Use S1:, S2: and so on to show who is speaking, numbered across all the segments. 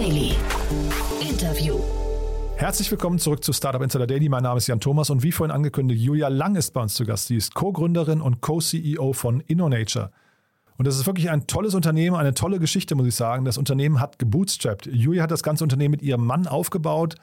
S1: Daily. Interview.
S2: Herzlich willkommen zurück zu Startup Insider Daily. Mein Name ist Jan Thomas und wie vorhin angekündigt, Julia Lang ist bei uns zu Gast. Sie ist Co-Gründerin und Co-CEO von InnoNature. Und das ist wirklich ein tolles Unternehmen, eine tolle Geschichte, muss ich sagen. Das Unternehmen hat gebootstrapped. Julia hat das ganze Unternehmen mit ihrem Mann aufgebaut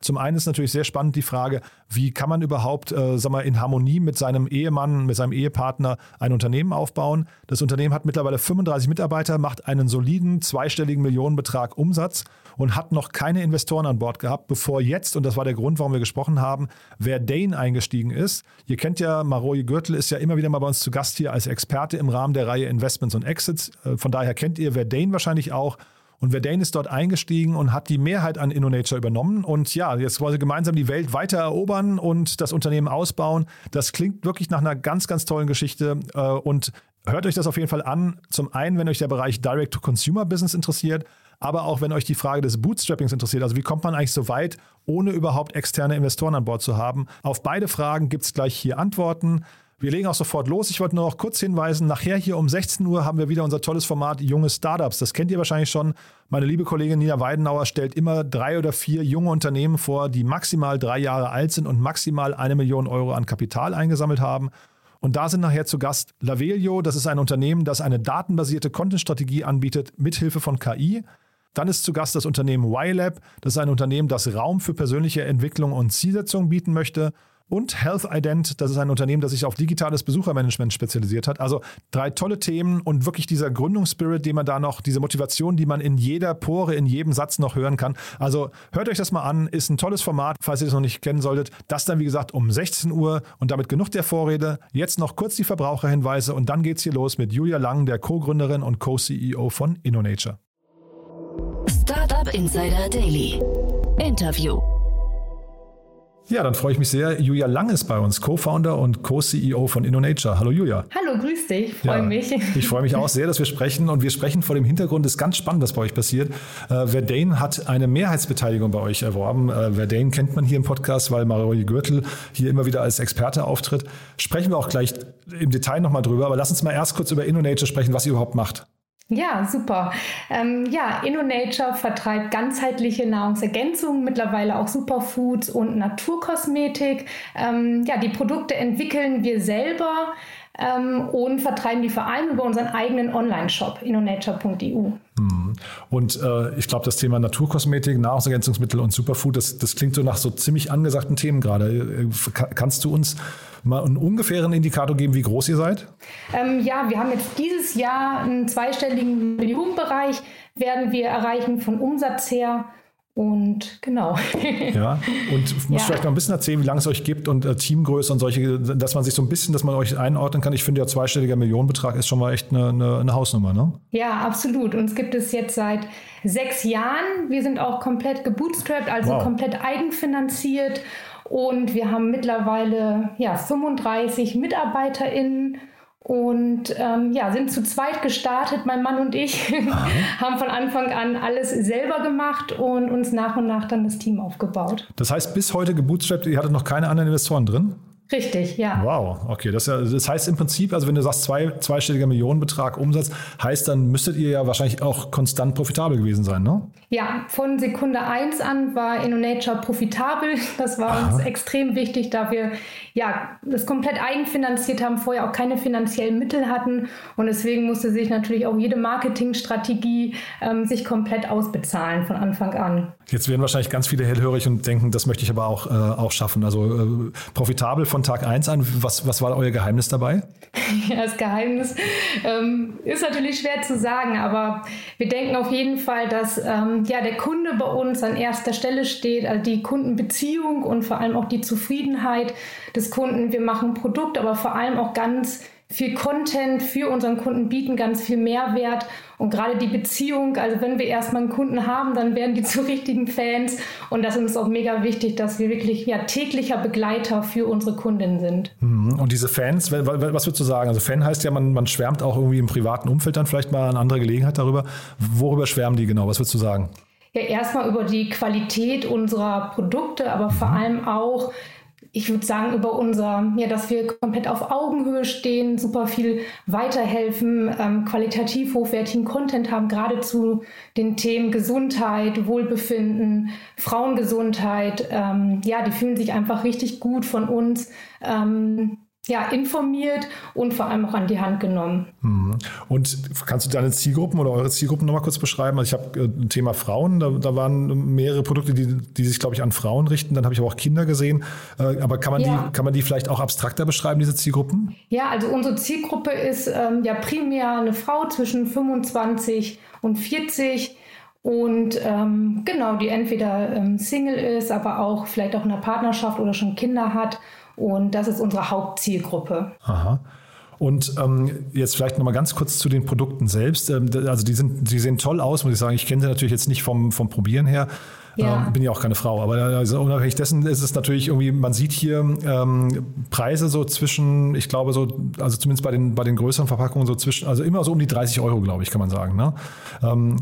S2: zum einen ist natürlich sehr spannend die Frage, wie kann man überhaupt äh, sag mal, in Harmonie mit seinem Ehemann, mit seinem Ehepartner ein Unternehmen aufbauen. Das Unternehmen hat mittlerweile 35 Mitarbeiter, macht einen soliden zweistelligen Millionenbetrag Umsatz und hat noch keine Investoren an Bord gehabt, bevor jetzt, und das war der Grund, warum wir gesprochen haben, Verdane eingestiegen ist. Ihr kennt ja, Maroje Gürtel ist ja immer wieder mal bei uns zu Gast hier als Experte im Rahmen der Reihe Investments und Exits. Äh, von daher kennt ihr Verdane wahrscheinlich auch. Und Verdane ist dort eingestiegen und hat die Mehrheit an InnoNature übernommen. Und ja, jetzt wollen sie gemeinsam die Welt weiter erobern und das Unternehmen ausbauen. Das klingt wirklich nach einer ganz, ganz tollen Geschichte. Äh, und hört euch das auf jeden Fall an. Zum einen, wenn euch der Bereich Direct-to-Consumer-Business interessiert, aber auch wenn euch die Frage des Bootstrappings interessiert. Also wie kommt man eigentlich so weit, ohne überhaupt externe Investoren an Bord zu haben? Auf beide Fragen gibt es gleich hier Antworten. Wir legen auch sofort los. Ich wollte nur noch kurz hinweisen, nachher hier um 16 Uhr haben wir wieder unser tolles Format Junge Startups. Das kennt ihr wahrscheinlich schon. Meine liebe Kollegin Nina Weidenauer stellt immer drei oder vier junge Unternehmen vor, die maximal drei Jahre alt sind und maximal eine Million Euro an Kapital eingesammelt haben. Und da sind nachher zu Gast Lavelio. Das ist ein Unternehmen, das eine datenbasierte Content-Strategie anbietet, mithilfe von KI. Dann ist zu Gast das Unternehmen YLab. Das ist ein Unternehmen, das Raum für persönliche Entwicklung und Zielsetzung bieten möchte und Health Ident, das ist ein Unternehmen, das sich auf digitales Besuchermanagement spezialisiert hat. Also drei tolle Themen und wirklich dieser Gründungsspirit, den man da noch, diese Motivation, die man in jeder Pore, in jedem Satz noch hören kann. Also hört euch das mal an, ist ein tolles Format, falls ihr das noch nicht kennen solltet. Das dann, wie gesagt, um 16 Uhr und damit genug der Vorrede. Jetzt noch kurz die Verbraucherhinweise und dann geht's hier los mit Julia Lang, der Co-Gründerin und Co-CEO von InnoNature.
S1: Startup Insider Daily. Interview.
S2: Ja, dann freue ich mich sehr. Julia Lang ist bei uns, Co-Founder und Co-CEO von InnoNature. Hallo Julia.
S3: Hallo, grüß dich. Freue ja, mich.
S2: Ich freue mich auch sehr, dass wir sprechen. Und wir sprechen vor dem Hintergrund, ist ganz spannend, was bei euch passiert. Äh, Verdane hat eine Mehrheitsbeteiligung bei euch erworben. Äh, Verdane kennt man hier im Podcast, weil Mario Gürtel hier immer wieder als Experte auftritt. Sprechen wir auch gleich im Detail nochmal drüber. Aber lass uns mal erst kurz über InnoNature sprechen, was ihr überhaupt macht.
S3: Ja, super. Ähm, ja, InnoNature vertreibt ganzheitliche Nahrungsergänzungen, mittlerweile auch Superfoods und Naturkosmetik. Ähm, ja, die Produkte entwickeln wir selber ähm, und vertreiben die vor allem über unseren eigenen Online-Shop innonature.eu.
S2: Mhm. Und äh, ich glaube, das Thema Naturkosmetik, Nahrungsergänzungsmittel und Superfood, das, das klingt so nach so ziemlich angesagten Themen gerade. Äh, kannst du uns mal einen ungefähren Indikator geben, wie groß ihr seid?
S3: Ähm, ja, wir haben jetzt dieses Jahr einen zweistelligen Millionenbereich, werden wir erreichen von Umsatz her. Und genau.
S2: ja, und muss ja. vielleicht noch ein bisschen erzählen, wie lange es euch gibt und äh, Teamgröße und solche, dass man sich so ein bisschen, dass man euch einordnen kann. Ich finde ja zweistelliger Millionenbetrag ist schon mal echt eine, eine, eine Hausnummer, ne?
S3: Ja, absolut. Uns gibt es jetzt seit sechs Jahren. Wir sind auch komplett gebootstrapped, also wow. komplett eigenfinanziert. Und wir haben mittlerweile ja, 35 MitarbeiterInnen und ähm, ja, sind zu zweit gestartet, mein Mann und ich, haben von Anfang an alles selber gemacht und uns nach und nach dann das Team aufgebaut.
S2: Das heißt, bis heute gebootstrapped, ihr hattet noch keine anderen Investoren drin?
S3: Richtig, ja.
S2: Wow, okay. Das, das heißt im Prinzip, also wenn du sagst zwei, zweistelliger Millionenbetrag Umsatz, heißt dann müsstet ihr ja wahrscheinlich auch konstant profitabel gewesen sein, ne?
S3: Ja, von Sekunde 1 an war InnoNature profitabel. Das war Aha. uns extrem wichtig, da wir ja das komplett eigenfinanziert haben, vorher auch keine finanziellen Mittel hatten und deswegen musste sich natürlich auch jede Marketingstrategie ähm, sich komplett ausbezahlen von Anfang an.
S2: Jetzt werden wahrscheinlich ganz viele hellhörig und denken, das möchte ich aber auch, äh, auch schaffen. Also äh, profitabel von Tag 1 an. Was, was war euer Geheimnis dabei?
S3: Ja, das Geheimnis ähm, ist natürlich schwer zu sagen, aber wir denken auf jeden Fall, dass ähm, ja, der Kunde bei uns an erster Stelle steht, also die Kundenbeziehung und vor allem auch die Zufriedenheit des Kunden. Wir machen Produkt, aber vor allem auch ganz viel Content für unseren Kunden bieten, ganz viel Mehrwert und gerade die Beziehung, also wenn wir erstmal einen Kunden haben, dann werden die zu richtigen Fans und das ist uns auch mega wichtig, dass wir wirklich ja, täglicher Begleiter für unsere Kunden sind.
S2: Mhm. Und diese Fans, was würdest du sagen? Also Fan heißt ja, man, man schwärmt auch irgendwie im privaten Umfeld dann vielleicht mal an anderer Gelegenheit darüber. Worüber schwärmen die genau? Was würdest du sagen?
S3: Ja, erstmal über die Qualität unserer Produkte, aber vor mhm. allem auch ich würde sagen, über unser, ja, dass wir komplett auf Augenhöhe stehen, super viel weiterhelfen, ähm, qualitativ hochwertigen Content haben, gerade zu den Themen Gesundheit, Wohlbefinden, Frauengesundheit. Ähm, ja, die fühlen sich einfach richtig gut von uns. Ähm, ja, informiert und vor allem auch an die Hand genommen.
S2: Mhm. Und kannst du deine Zielgruppen oder eure Zielgruppen nochmal kurz beschreiben? Also ich habe äh, ein Thema Frauen, da, da, waren mehrere Produkte, die, die sich, glaube ich, an Frauen richten. Dann habe ich aber auch Kinder gesehen. Äh, aber kann man, ja. die, kann man die vielleicht auch abstrakter beschreiben, diese Zielgruppen?
S3: Ja, also unsere Zielgruppe ist ähm, ja primär eine Frau zwischen 25 und 40 und ähm, genau, die entweder ähm, Single ist, aber auch vielleicht auch in einer Partnerschaft oder schon Kinder hat und das ist unsere Hauptzielgruppe.
S2: Aha. Und ähm, jetzt vielleicht nochmal ganz kurz zu den Produkten selbst. Ähm, also die, sind, die sehen toll aus, muss ich sagen. Ich kenne sie natürlich jetzt nicht vom, vom Probieren her. Ja. Ähm, bin ja auch keine Frau, aber also unabhängig dessen ist es natürlich irgendwie, man sieht hier ähm, Preise so zwischen, ich glaube so, also zumindest bei den, bei den größeren Verpackungen so zwischen, also immer so um die 30 Euro, glaube ich, kann man sagen. Ne? Ähm,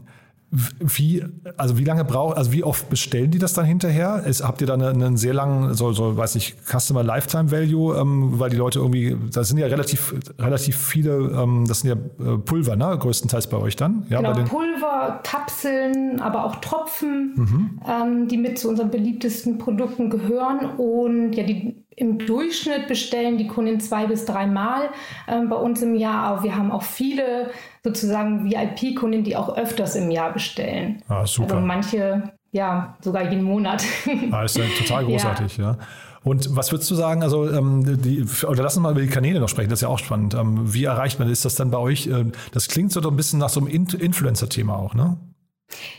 S2: wie, also wie lange braucht, also wie oft bestellen die das dann hinterher? Ist, habt ihr da einen, sehr langen, so, so, weiß nicht, Customer Lifetime Value, ähm, weil die Leute irgendwie, das sind ja relativ, relativ viele, ähm, das sind ja äh, Pulver, ne, größtenteils bei euch dann? Ja,
S3: genau, Pulver, Kapseln, aber auch Tropfen, mhm. ähm, die mit zu unseren beliebtesten Produkten gehören und ja, die im Durchschnitt bestellen die Kunden zwei bis dreimal ähm, bei uns im Jahr, aber wir haben auch viele sozusagen VIP-Kunden, die auch öfters im Jahr bestellen.
S2: Ah, super.
S3: Also manche, ja, sogar jeden Monat.
S2: Ah, ist ja total großartig, ja. ja. Und was würdest du sagen, also ähm, die, oder lass uns mal über die Kanäle noch sprechen, das ist ja auch spannend. Ähm, wie erreicht man, ist das dann bei euch, äh, das klingt so ein bisschen nach so einem Influencer-Thema auch, ne?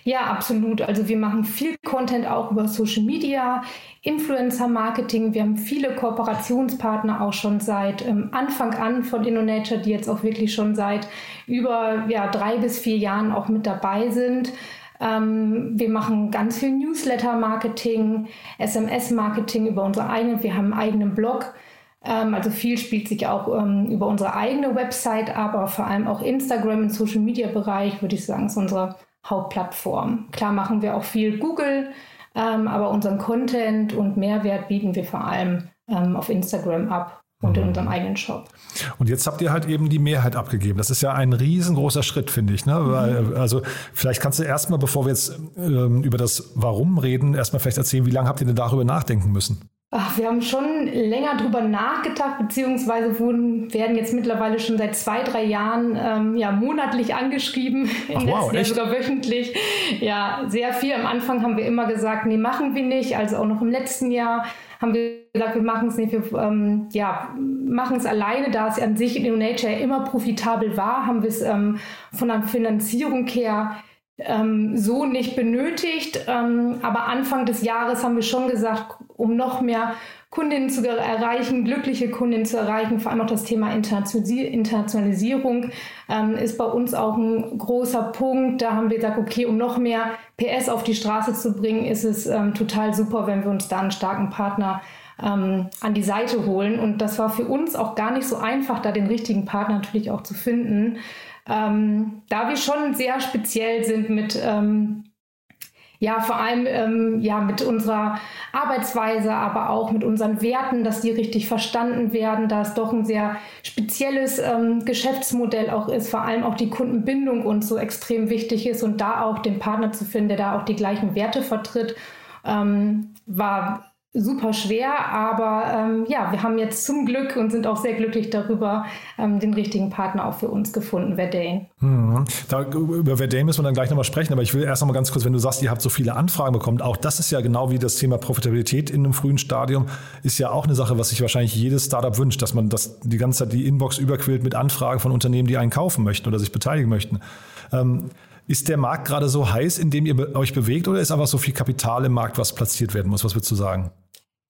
S3: Ja, absolut. Also wir machen viel Content auch über Social Media, Influencer-Marketing. Wir haben viele Kooperationspartner auch schon seit ähm, Anfang an von InnoNature, die jetzt auch wirklich schon seit über ja, drei bis vier Jahren auch mit dabei sind. Ähm, wir machen ganz viel Newsletter-Marketing, SMS-Marketing über unsere eigenen. Wir haben einen eigenen Blog. Ähm, also viel spielt sich auch ähm, über unsere eigene Website, aber vor allem auch Instagram im Social-Media-Bereich, würde ich sagen, ist unsere Hauptplattform. Klar machen wir auch viel Google, ähm, aber unseren Content und Mehrwert bieten wir vor allem ähm, auf Instagram ab und in mhm. unserem eigenen Shop.
S2: Und jetzt habt ihr halt eben die Mehrheit abgegeben. Das ist ja ein riesengroßer Schritt, finde ich. Ne? Weil, mhm. also vielleicht kannst du erstmal, bevor wir jetzt ähm, über das Warum reden, erstmal vielleicht erzählen, wie lange habt ihr denn darüber nachdenken müssen?
S3: Ach, wir haben schon länger drüber nachgedacht, beziehungsweise wurden, werden jetzt mittlerweile schon seit zwei, drei Jahren ähm, ja, monatlich angeschrieben,
S2: Ach, wow,
S3: Jahr sogar wöchentlich. Ja, sehr viel. Am Anfang haben wir immer gesagt, nee, machen wir nicht. Also auch noch im letzten Jahr haben wir gesagt, wir machen es nicht, wir ähm, ja, machen es alleine, da es an sich in InnoNature immer profitabel war, haben wir es ähm, von der Finanzierung her ähm, so nicht benötigt. Ähm, aber Anfang des Jahres haben wir schon gesagt, um noch mehr Kundinnen zu erreichen, glückliche Kundinnen zu erreichen, vor allem auch das Thema Internationalisierung ähm, ist bei uns auch ein großer Punkt. Da haben wir gesagt, okay, um noch mehr PS auf die Straße zu bringen, ist es ähm, total super, wenn wir uns da einen starken Partner ähm, an die Seite holen. Und das war für uns auch gar nicht so einfach, da den richtigen Partner natürlich auch zu finden. Ähm, da wir schon sehr speziell sind mit ähm, ja, vor allem ähm, ja, mit unserer Arbeitsweise, aber auch mit unseren Werten, dass die richtig verstanden werden, da es doch ein sehr spezielles ähm, Geschäftsmodell auch ist, vor allem auch die Kundenbindung uns so extrem wichtig ist und da auch den Partner zu finden, der da auch die gleichen Werte vertritt, ähm, war super schwer, aber ähm, ja, wir haben jetzt zum Glück und sind auch sehr glücklich darüber, ähm, den richtigen Partner auch für uns gefunden, Verdane.
S2: Mhm. Da, über Verdane müssen wir dann gleich nochmal sprechen, aber ich will erst nochmal ganz kurz, wenn du sagst, ihr habt so viele Anfragen bekommen, auch das ist ja genau wie das Thema Profitabilität in einem frühen Stadium, ist ja auch eine Sache, was sich wahrscheinlich jedes Startup wünscht, dass man das die ganze Zeit die Inbox überquillt mit Anfragen von Unternehmen, die einen kaufen möchten oder sich beteiligen möchten. Ähm, ist der Markt gerade so heiß, in dem ihr euch bewegt, oder ist einfach so viel Kapital im Markt, was platziert werden muss? Was würdest du sagen?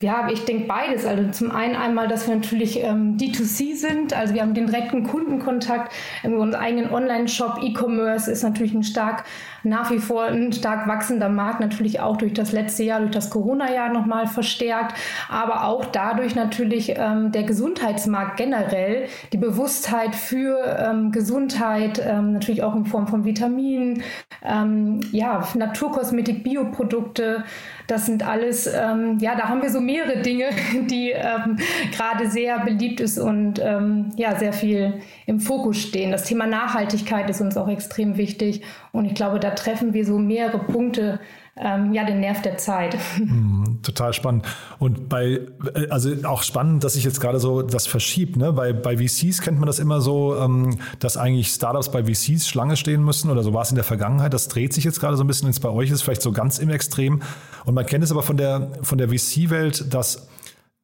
S3: Ja, ich denke beides. Also zum einen einmal, dass wir natürlich ähm, D2C sind, also wir haben den direkten Kundenkontakt, unseren eigenen Online-Shop, E-Commerce ist natürlich ein stark nach wie vor ein stark wachsender Markt, natürlich auch durch das letzte Jahr, durch das Corona-Jahr nochmal verstärkt, aber auch dadurch natürlich ähm, der Gesundheitsmarkt generell, die Bewusstheit für ähm, Gesundheit, ähm, natürlich auch in Form von Vitaminen, ähm, ja, Naturkosmetik, Bioprodukte, das sind alles, ähm, ja, da haben wir so mehrere Dinge, die ähm, gerade sehr beliebt ist und ja, sehr viel im Fokus stehen. Das Thema Nachhaltigkeit ist uns auch extrem wichtig und ich glaube, da treffen wir so mehrere Punkte, ähm, ja, den Nerv der Zeit.
S2: Mm, total spannend. Und bei, äh, also auch spannend, dass sich jetzt gerade so das verschiebt. Ne? Bei, bei VCs kennt man das immer so, ähm, dass eigentlich Startups bei VCs Schlange stehen müssen oder so war es in der Vergangenheit. Das dreht sich jetzt gerade so ein bisschen, jetzt bei euch ist vielleicht so ganz im Extrem. Und man kennt es aber von der, von der VC-Welt, dass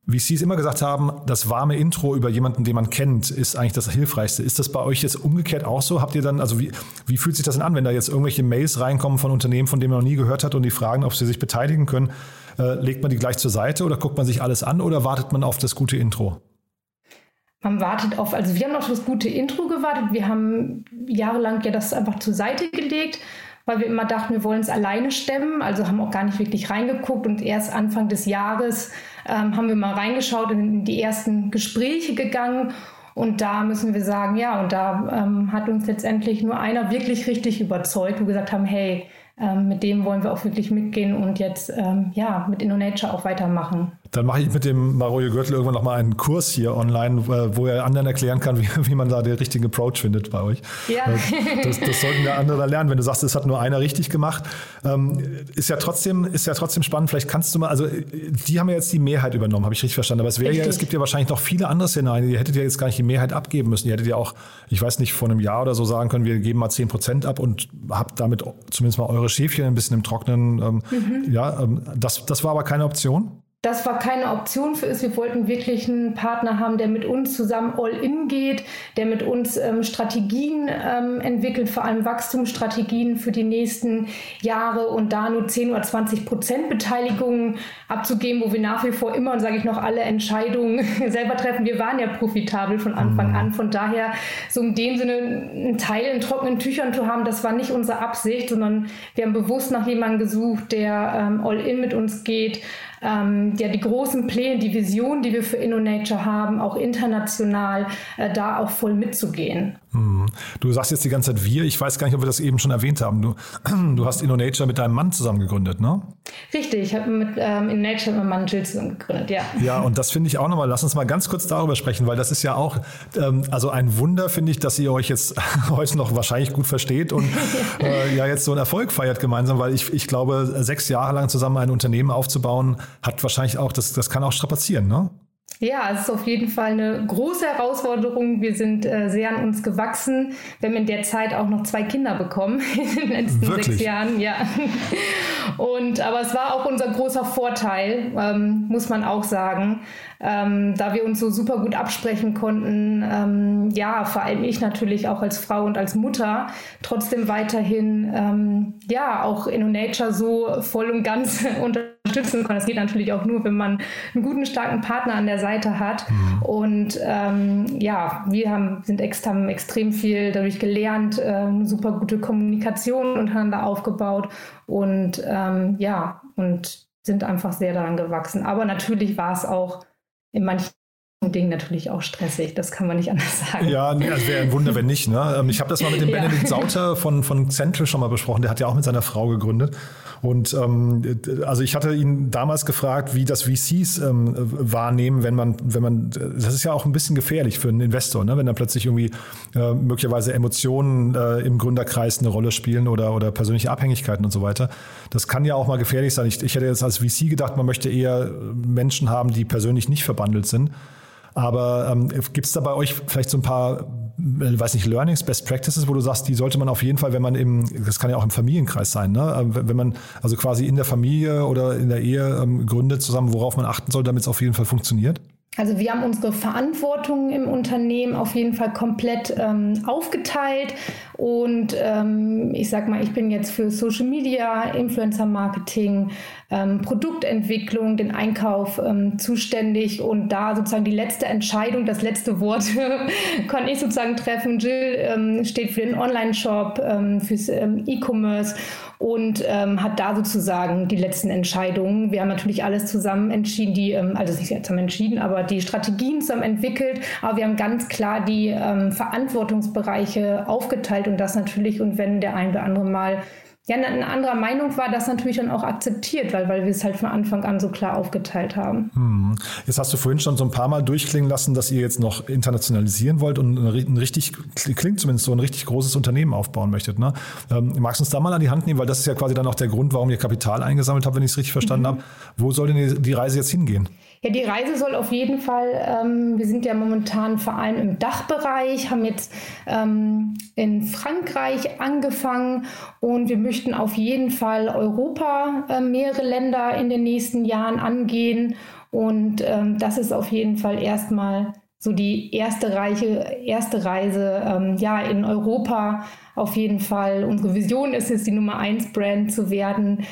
S2: wie Sie es immer gesagt haben, das warme Intro über jemanden, den man kennt, ist eigentlich das Hilfreichste. Ist das bei euch jetzt umgekehrt auch so? Habt ihr dann, also wie, wie fühlt sich das denn an, wenn da jetzt irgendwelche Mails reinkommen von Unternehmen, von denen man noch nie gehört hat und die fragen, ob sie sich beteiligen können? Äh, legt man die gleich zur Seite oder guckt man sich alles an oder wartet man auf das gute Intro?
S3: Man wartet auf, also wir haben auf das gute Intro gewartet. Wir haben jahrelang ja das einfach zur Seite gelegt weil wir immer dachten, wir wollen es alleine stemmen, also haben auch gar nicht wirklich reingeguckt und erst Anfang des Jahres ähm, haben wir mal reingeschaut und in die ersten Gespräche gegangen und da müssen wir sagen, ja, und da ähm, hat uns letztendlich nur einer wirklich richtig überzeugt, wo wir gesagt haben, hey, ähm, mit dem wollen wir auch wirklich mitgehen und jetzt ähm, ja mit InnoNature auch weitermachen.
S2: Dann mache ich mit dem Maroje Gürtel irgendwann nochmal einen Kurs hier online, wo er anderen erklären kann, wie, wie man da den richtigen Approach findet bei euch. Ja. Äh, das, das sollten wir andere lernen. Wenn du sagst, es hat nur einer richtig gemacht, ähm, ist ja trotzdem, ist ja trotzdem spannend. Vielleicht kannst du mal, also die haben ja jetzt die Mehrheit übernommen, habe ich richtig verstanden. Aber es wäre ja, es gibt ja wahrscheinlich noch viele andere Szenarien. Ihr hättet ja jetzt gar nicht die Mehrheit abgeben müssen. Ihr hättet ja auch, ich weiß nicht, vor einem Jahr oder so sagen können, wir geben mal 10 Prozent ab und habt damit zumindest mal eure Schäfchen ein bisschen im Trocknen. Ähm, mhm. Ja, ähm, das, das war aber keine Option
S3: das war keine Option für uns. Wir wollten wirklich einen Partner haben, der mit uns zusammen all in geht, der mit uns ähm, Strategien ähm, entwickelt, vor allem Wachstumsstrategien für die nächsten Jahre und da nur 10 oder 20 Prozent Beteiligung abzugeben, wo wir nach wie vor immer, und sage ich noch, alle Entscheidungen selber treffen. Wir waren ja profitabel von Anfang mhm. an. Von daher, so in dem Sinne, einen Teil in trockenen Tüchern zu haben, das war nicht unsere Absicht, sondern wir haben bewusst nach jemandem gesucht, der ähm, all in mit uns geht, ähm, ja, die großen Pläne, die Vision, die wir für InnoNature haben, auch international, äh, da auch voll mitzugehen.
S2: Hm. Du sagst jetzt die ganze Zeit wir. Ich weiß gar nicht, ob wir das eben schon erwähnt haben. Du, du hast InnoNature mit deinem Mann zusammen gegründet, ne?
S3: Richtig, ich habe mit ähm, InnoNature mit meinem Mann Jill zusammen gegründet, ja.
S2: Ja, und das finde ich auch nochmal, lass uns mal ganz kurz darüber sprechen, weil das ist ja auch, ähm, also ein Wunder, finde ich, dass ihr euch jetzt heute noch wahrscheinlich gut versteht und äh, ja jetzt so einen Erfolg feiert gemeinsam, weil ich, ich glaube, sechs Jahre lang zusammen ein Unternehmen aufzubauen, hat wahrscheinlich auch, das, das kann auch strapazieren, ne?
S3: Ja, es ist auf jeden Fall eine große Herausforderung. Wir sind äh, sehr an uns gewachsen. Wir haben in der Zeit auch noch zwei Kinder bekommen in den letzten Wirklich? sechs Jahren. Ja. Und aber es war auch unser großer Vorteil, ähm, muss man auch sagen, ähm, da wir uns so super gut absprechen konnten. Ähm, ja, vor allem ich natürlich auch als Frau und als Mutter trotzdem weiterhin ähm, ja auch InnoNature so voll und ganz unterstützen kann. Das geht natürlich auch nur, wenn man einen guten starken Partner an der Seite hat. Mhm. Und ähm, ja, wir haben sind extrem, extrem viel dadurch gelernt, ähm, super gute Kommunikation untereinander aufgebaut und ähm, ja und sind einfach sehr daran gewachsen. Aber natürlich war es auch in manchen Dingen natürlich auch stressig, das kann man nicht anders sagen.
S2: Ja, nee, also wäre ein Wunder, wenn nicht. Ne? Ähm, ich habe das mal mit dem ja. Benedikt Sauter von, von Central schon mal besprochen, der hat ja auch mit seiner Frau gegründet. Und ähm, also ich hatte ihn damals gefragt, wie das VCs ähm, wahrnehmen, wenn man, wenn man, das ist ja auch ein bisschen gefährlich für einen Investor, ne? wenn da plötzlich irgendwie äh, möglicherweise Emotionen äh, im Gründerkreis eine Rolle spielen oder, oder persönliche Abhängigkeiten und so weiter. Das kann ja auch mal gefährlich sein. Ich, ich hätte jetzt als VC gedacht, man möchte eher Menschen haben, die persönlich nicht verbandelt sind. Aber ähm, gibt es da bei euch vielleicht so ein paar, äh, weiß nicht, Learnings, Best Practices, wo du sagst, die sollte man auf jeden Fall, wenn man im, das kann ja auch im Familienkreis sein, ne? Ähm, wenn man also quasi in der Familie oder in der Ehe ähm, gründet zusammen, worauf man achten soll, damit es auf jeden Fall funktioniert?
S3: Also wir haben unsere Verantwortung im Unternehmen auf jeden Fall komplett ähm, aufgeteilt Und ähm, ich sag mal, ich bin jetzt für Social Media, Influencer Marketing, ähm, Produktentwicklung, den Einkauf ähm, zuständig und da sozusagen die letzte Entscheidung, das letzte Wort kann ich sozusagen treffen. Jill ähm, steht für den Online-Shop, ähm, fürs ähm, E-Commerce und hat da sozusagen die letzten Entscheidungen. Wir haben natürlich alles zusammen entschieden, die, also nicht zusammen entschieden, aber die Strategien zusammen entwickelt. Aber wir haben ganz klar die Verantwortungsbereiche aufgeteilt und das natürlich. Und wenn der ein oder andere mal ja, eine andere Meinung war, das natürlich dann auch akzeptiert, weil, weil wir es halt von Anfang an so klar aufgeteilt haben.
S2: Hm. Jetzt hast du vorhin schon so ein paar Mal durchklingen lassen, dass ihr jetzt noch internationalisieren wollt und ein richtig, klingt zumindest so ein richtig großes Unternehmen aufbauen möchtet. Ne? Ähm, magst du uns da mal an die Hand nehmen, weil das ist ja quasi dann auch der Grund, warum ihr Kapital eingesammelt habt, wenn ich es richtig verstanden mhm. habe. Wo soll denn die Reise jetzt hingehen?
S3: Ja, die Reise soll auf jeden Fall, ähm, wir sind ja momentan vor allem im Dachbereich, haben jetzt ähm, in Frankreich angefangen und wir möchten auf jeden Fall Europa, äh, mehrere Länder in den nächsten Jahren angehen. Und ähm, das ist auf jeden Fall erstmal so die erste, Reiche, erste Reise ähm, ja, in Europa. Auf jeden Fall. Unsere Vision ist es, die Nummer 1 Brand zu werden.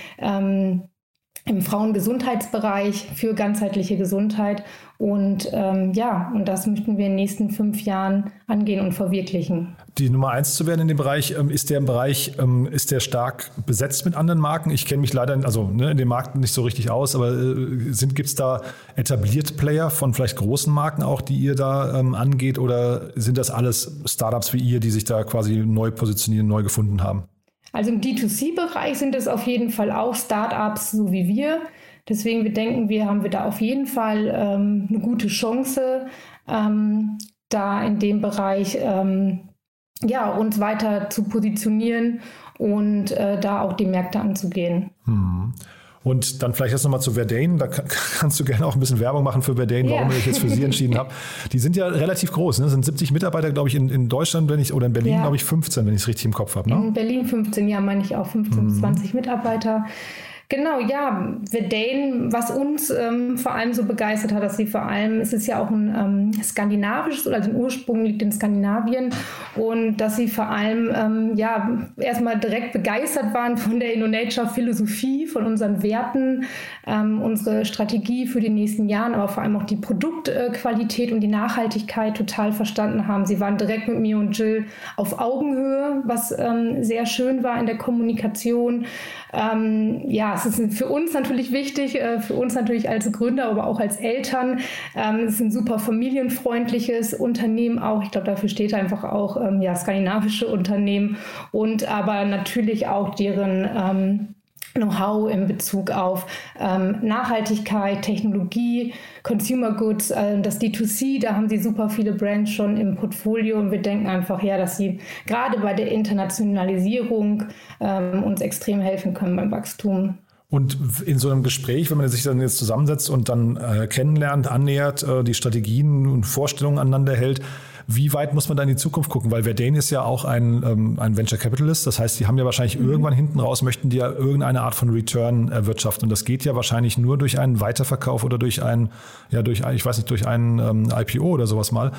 S3: Im Frauengesundheitsbereich für ganzheitliche Gesundheit. Und ähm, ja, und das möchten wir in den nächsten fünf Jahren angehen und verwirklichen.
S2: Die Nummer eins zu werden in dem Bereich, ähm, ist der im Bereich, ähm, ist der stark besetzt mit anderen Marken? Ich kenne mich leider also, ne, in dem Markt nicht so richtig aus, aber äh, gibt es da etablierte Player von vielleicht großen Marken auch, die ihr da ähm, angeht? Oder sind das alles Startups wie ihr, die sich da quasi neu positionieren, neu gefunden haben?
S3: Also im D2C-Bereich sind es auf jeden Fall auch Startups, so wie wir. Deswegen wir denken wir, haben wir da auf jeden Fall ähm, eine gute Chance, ähm, da in dem Bereich ähm, ja, uns weiter zu positionieren und äh, da auch die Märkte anzugehen.
S2: Hm. Und dann vielleicht jetzt nochmal zu Verdane. Da kannst du gerne auch ein bisschen Werbung machen für Verdane, warum ja. ich jetzt für sie entschieden habe. Die sind ja relativ groß. Ne? Das sind 70 Mitarbeiter, glaube ich, in, in Deutschland, wenn ich, oder in Berlin, ja. glaube ich, 15, wenn ich es richtig im Kopf habe. Ne?
S3: In Berlin 15, ja, meine ich auch 15 bis mhm. 20 Mitarbeiter. Genau, ja, Verdane, was uns ähm, vor allem so begeistert hat, dass sie vor allem, es ist ja auch ein ähm, skandinavisches oder den Ursprung liegt in Skandinavien und dass sie vor allem ähm, ja erstmal direkt begeistert waren von der InnoNature-Philosophie, von unseren Werten, ähm, unsere Strategie für die nächsten Jahre, aber vor allem auch die Produktqualität und die Nachhaltigkeit total verstanden haben. Sie waren direkt mit mir und Jill auf Augenhöhe, was ähm, sehr schön war in der Kommunikation. Ähm, ja, es ist für uns natürlich wichtig, äh, für uns natürlich als Gründer, aber auch als Eltern. Ähm, es ist ein super familienfreundliches Unternehmen auch. Ich glaube, dafür steht einfach auch ähm, ja, skandinavische Unternehmen und aber natürlich auch deren ähm, Know-how in Bezug auf Nachhaltigkeit, Technologie, Consumer Goods, äh, das D2C, da haben sie super viele Brands schon im Portfolio und wir denken einfach, ja, dass sie gerade bei der Internationalisierung uns extrem helfen können beim Wachstum.
S2: Und in so einem Gespräch, wenn man sich dann jetzt zusammensetzt und dann äh, kennenlernt, annähert, äh, die Strategien und Vorstellungen aneinander hält, wie weit muss man da in die Zukunft gucken? Weil Verdane ist ja auch ein, ähm, ein Venture Capitalist. Das heißt, die haben ja wahrscheinlich mhm. irgendwann hinten raus, möchten die ja irgendeine Art von Return erwirtschaften. Und das geht ja wahrscheinlich nur durch einen Weiterverkauf oder durch einen, ja, durch, ich weiß nicht, durch einen ähm, IPO oder sowas mal.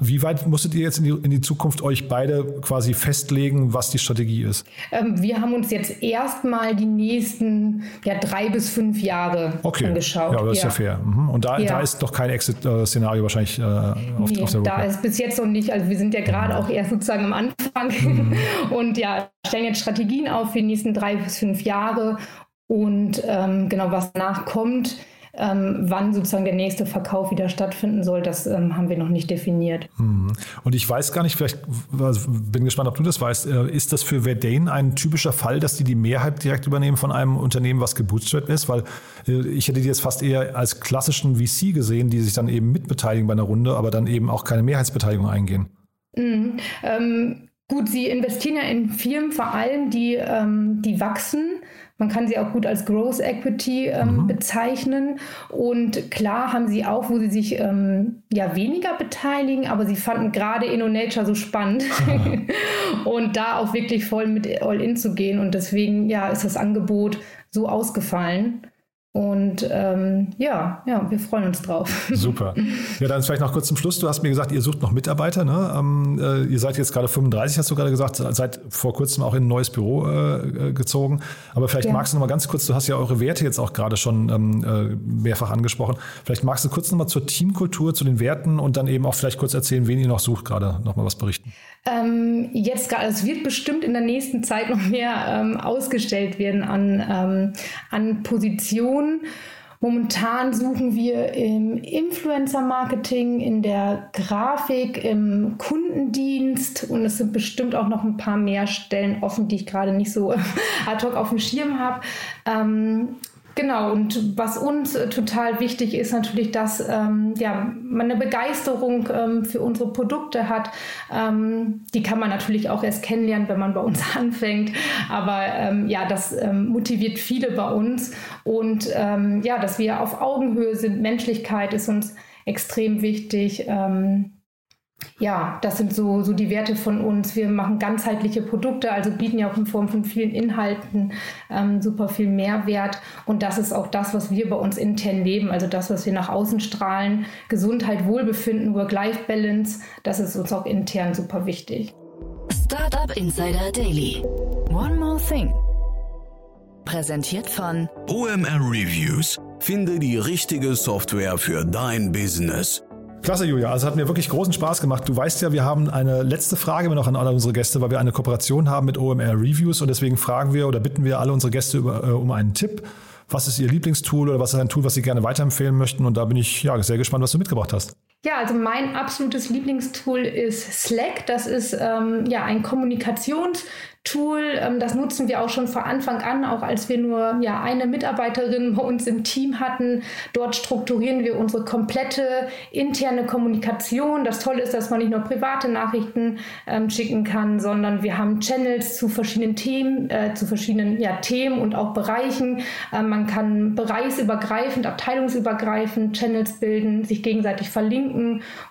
S2: Wie weit musstet ihr jetzt in die, in die Zukunft euch beide quasi festlegen, was die Strategie ist?
S3: Ähm, wir haben uns jetzt erstmal die nächsten ja, drei bis fünf Jahre
S2: okay.
S3: angeschaut.
S2: Ja, das ist ja, fair. Mhm. Und da, ja. da ist doch kein Exit-Szenario wahrscheinlich äh, auf,
S3: nee, auf der Roadmap. Da ist bis jetzt noch nicht, also wir sind ja gerade auch erst sozusagen am Anfang mhm. und ja, stellen jetzt Strategien auf für die nächsten drei bis fünf Jahre und ähm, genau, was nachkommt ähm, wann sozusagen der nächste Verkauf wieder stattfinden soll, das ähm, haben wir noch nicht definiert.
S2: Mhm. Und ich weiß gar nicht, vielleicht also bin gespannt, ob du das weißt, äh, ist das für Verdane ein typischer Fall, dass die die Mehrheit direkt übernehmen von einem Unternehmen, was gebootstrapped ist? Weil äh, ich hätte die jetzt fast eher als klassischen VC gesehen, die sich dann eben mitbeteiligen bei einer Runde, aber dann eben auch keine Mehrheitsbeteiligung eingehen.
S3: Mhm. Ähm, gut, sie investieren ja in Firmen vor allem, die, ähm, die wachsen man kann sie auch gut als Growth Equity ähm, mhm. bezeichnen. Und klar haben sie auch, wo sie sich ähm, ja weniger beteiligen, aber sie fanden gerade InnoNature so spannend und da auch wirklich voll mit All-In zu gehen. Und deswegen ja ist das Angebot so ausgefallen. Und ähm, ja, ja, wir freuen uns drauf.
S2: Super. Ja, dann vielleicht noch kurz zum Schluss. Du hast mir gesagt, ihr sucht noch Mitarbeiter. Ne? Ähm, äh, ihr seid jetzt gerade 35, hast du gerade gesagt, seid vor kurzem auch in ein neues Büro äh, gezogen. Aber vielleicht ja. magst du noch mal ganz kurz, du hast ja eure Werte jetzt auch gerade schon ähm, äh, mehrfach angesprochen. Vielleicht magst du kurz noch mal zur Teamkultur, zu den Werten und dann eben auch vielleicht kurz erzählen, wen ihr noch sucht, gerade noch mal was berichten.
S3: Ähm, jetzt gerade, es wird bestimmt in der nächsten Zeit noch mehr ähm, ausgestellt werden an, ähm, an Positionen. Momentan suchen wir im Influencer-Marketing, in der Grafik, im Kundendienst und es sind bestimmt auch noch ein paar mehr Stellen offen, die ich gerade nicht so ad hoc auf dem Schirm habe. Ähm, Genau, und was uns äh, total wichtig ist natürlich, dass ähm, ja, man eine Begeisterung ähm, für unsere Produkte hat. Ähm, die kann man natürlich auch erst kennenlernen, wenn man bei uns anfängt. Aber ähm, ja, das ähm, motiviert viele bei uns. Und ähm, ja, dass wir auf Augenhöhe sind, Menschlichkeit ist uns extrem wichtig. Ähm, ja, das sind so, so die Werte von uns. Wir machen ganzheitliche Produkte, also bieten ja auch in Form von vielen Inhalten ähm, super viel Mehrwert. Und das ist auch das, was wir bei uns intern leben, also das, was wir nach außen strahlen. Gesundheit, Wohlbefinden, Work-Life-Balance, das ist uns auch intern super wichtig.
S1: Startup Insider Daily. One more thing. Präsentiert von
S4: OMR Reviews. Finde die richtige Software für dein Business.
S2: Klasse, Julia. Also hat mir wirklich großen Spaß gemacht. Du weißt ja, wir haben eine letzte Frage noch an alle unsere Gäste, weil wir eine Kooperation haben mit OMR Reviews und deswegen fragen wir oder bitten wir alle unsere Gäste über, äh, um einen Tipp. Was ist Ihr Lieblingstool oder was ist ein Tool, was Sie gerne weiterempfehlen möchten? Und da bin ich ja sehr gespannt, was du mitgebracht hast.
S3: Ja, also mein absolutes Lieblingstool ist Slack. Das ist ähm, ja ein Kommunikations- Tool. Ähm, das nutzen wir auch schon von Anfang an, auch als wir nur ja, eine Mitarbeiterin bei uns im Team hatten. Dort strukturieren wir unsere komplette interne Kommunikation. Das Tolle ist, dass man nicht nur private Nachrichten ähm, schicken kann, sondern wir haben Channels zu verschiedenen Themen, äh, zu verschiedenen ja, Themen und auch Bereichen. Äh, man kann bereichsübergreifend, abteilungsübergreifend Channels bilden, sich gegenseitig verlinken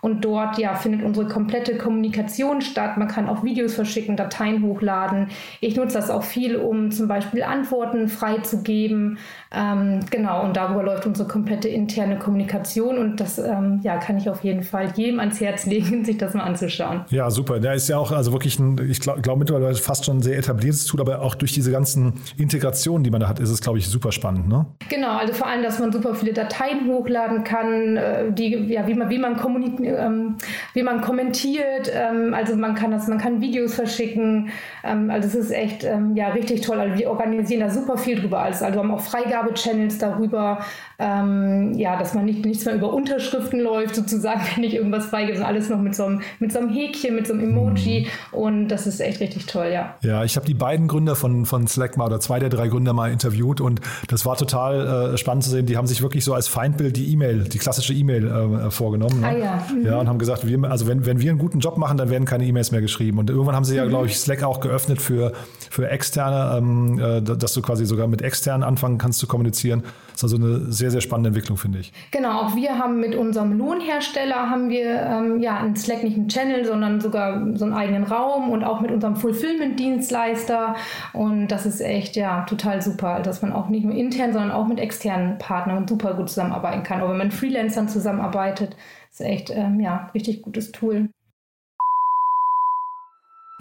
S3: und dort ja, findet unsere komplette Kommunikation statt. Man kann auch Videos verschicken, Dateien hochladen. Ich nutze das auch viel, um zum Beispiel Antworten freizugeben. Ähm, genau, und darüber läuft unsere komplette interne Kommunikation und das ähm, ja, kann ich auf jeden Fall jedem ans Herz legen, sich das mal anzuschauen.
S2: Ja, super. Der ist ja auch also wirklich ein, ich glaube glaub mittlerweile fast schon ein sehr etabliertes Tool, aber auch durch diese ganzen Integrationen, die man da hat, ist es, glaube ich, super spannend. Ne?
S3: Genau, also vor allem, dass man super viele Dateien hochladen kann, äh, die, ja, wie man, wie man, ähm, wie man kommentiert, ähm, also man kann das, man kann Videos verschicken, ähm, also es ist echt ähm, ja, richtig toll. Also wir organisieren da super viel drüber. Also, also wir haben auch Freigabechannels darüber, ähm, ja, dass man nicht, nichts mehr über Unterschriften läuft, sozusagen, wenn ich irgendwas freigebe, sondern alles noch mit so, einem, mit so einem Häkchen, mit so einem Emoji. Mhm. Und das ist echt richtig toll, ja.
S2: Ja, ich habe die beiden Gründer von, von Slack mal oder zwei der drei Gründer mal interviewt und das war total äh, spannend zu sehen. Die haben sich wirklich so als Feindbild die E-Mail, die klassische E-Mail äh, vorgenommen. Ne? Ah, ja. Mhm. ja, und haben gesagt, wir, also wenn, wenn wir einen guten Job machen, dann werden keine E-Mails mehr geschrieben. Und irgendwann haben sie ja, mhm. glaube ich, Slack auch geöffnet für, für Externe, ähm, äh, dass du quasi sogar mit Externen anfangen kannst zu kommunizieren. Das ist also eine sehr, sehr spannende Entwicklung, finde ich.
S3: Genau, auch wir haben mit unserem Lohnhersteller haben wir ähm, ja einen Slack nicht einen Channel, sondern sogar so einen eigenen Raum und auch mit unserem Fulfillment-Dienstleister. Und das ist echt ja total super, dass man auch nicht nur intern, sondern auch mit externen Partnern super gut zusammenarbeiten kann. Auch wenn man mit Freelancern zusammenarbeitet, ist echt ähm, ja richtig gutes Tool.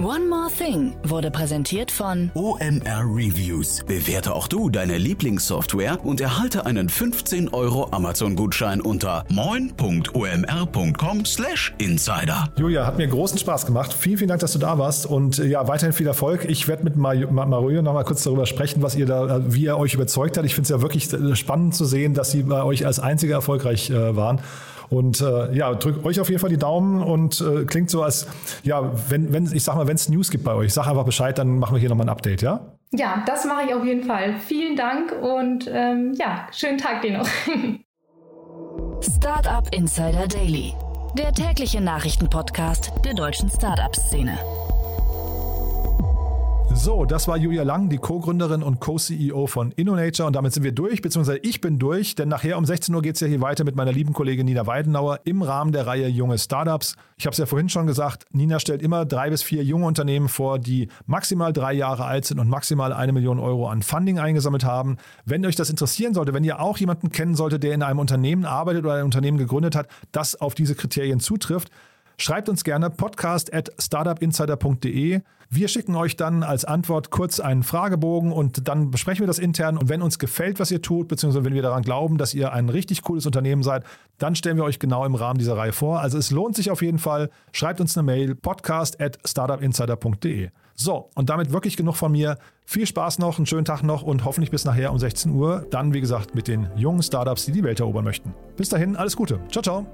S1: One More Thing wurde präsentiert von
S4: OMR Reviews. Bewerte auch du deine Lieblingssoftware und erhalte einen 15 Euro Amazon-Gutschein unter moin.omr.com/insider.
S2: Julia, hat mir großen Spaß gemacht. Vielen, vielen Dank, dass du da warst und äh, ja, weiterhin viel Erfolg. Ich werde mit Mar Mario noch mal kurz darüber sprechen, was ihr da, äh, wie er euch überzeugt hat. Ich finde es ja wirklich äh, spannend zu sehen, dass sie bei euch als einzige erfolgreich äh, waren. Und äh, ja, drückt euch auf jeden Fall die Daumen und äh, klingt so, als ja, wenn, wenn, ich sag mal, wenn es News gibt bei euch, sag einfach Bescheid, dann machen wir hier nochmal ein Update, ja?
S3: Ja, das mache ich auf jeden Fall. Vielen Dank und ähm, ja, schönen Tag dir noch.
S1: Startup Insider Daily, der tägliche Nachrichtenpodcast der deutschen Startup-Szene.
S2: So, das war Julia Lang, die Co-Gründerin und Co-CEO von InnoNature. Und damit sind wir durch, beziehungsweise ich bin durch, denn nachher um 16 Uhr geht es ja hier weiter mit meiner lieben Kollegin Nina Weidenauer im Rahmen der Reihe Junge Startups. Ich habe es ja vorhin schon gesagt, Nina stellt immer drei bis vier junge Unternehmen vor, die maximal drei Jahre alt sind und maximal eine Million Euro an Funding eingesammelt haben. Wenn euch das interessieren sollte, wenn ihr auch jemanden kennen solltet, der in einem Unternehmen arbeitet oder ein Unternehmen gegründet hat, das auf diese Kriterien zutrifft, Schreibt uns gerne podcast at startupinsider.de. Wir schicken euch dann als Antwort kurz einen Fragebogen und dann besprechen wir das intern. Und wenn uns gefällt, was ihr tut, beziehungsweise wenn wir daran glauben, dass ihr ein richtig cooles Unternehmen seid, dann stellen wir euch genau im Rahmen dieser Reihe vor. Also es lohnt sich auf jeden Fall. Schreibt uns eine Mail podcast at startupinsider.de. So, und damit wirklich genug von mir. Viel Spaß noch, einen schönen Tag noch und hoffentlich bis nachher um 16 Uhr. Dann, wie gesagt, mit den jungen Startups, die die Welt erobern möchten. Bis dahin, alles Gute. Ciao, ciao.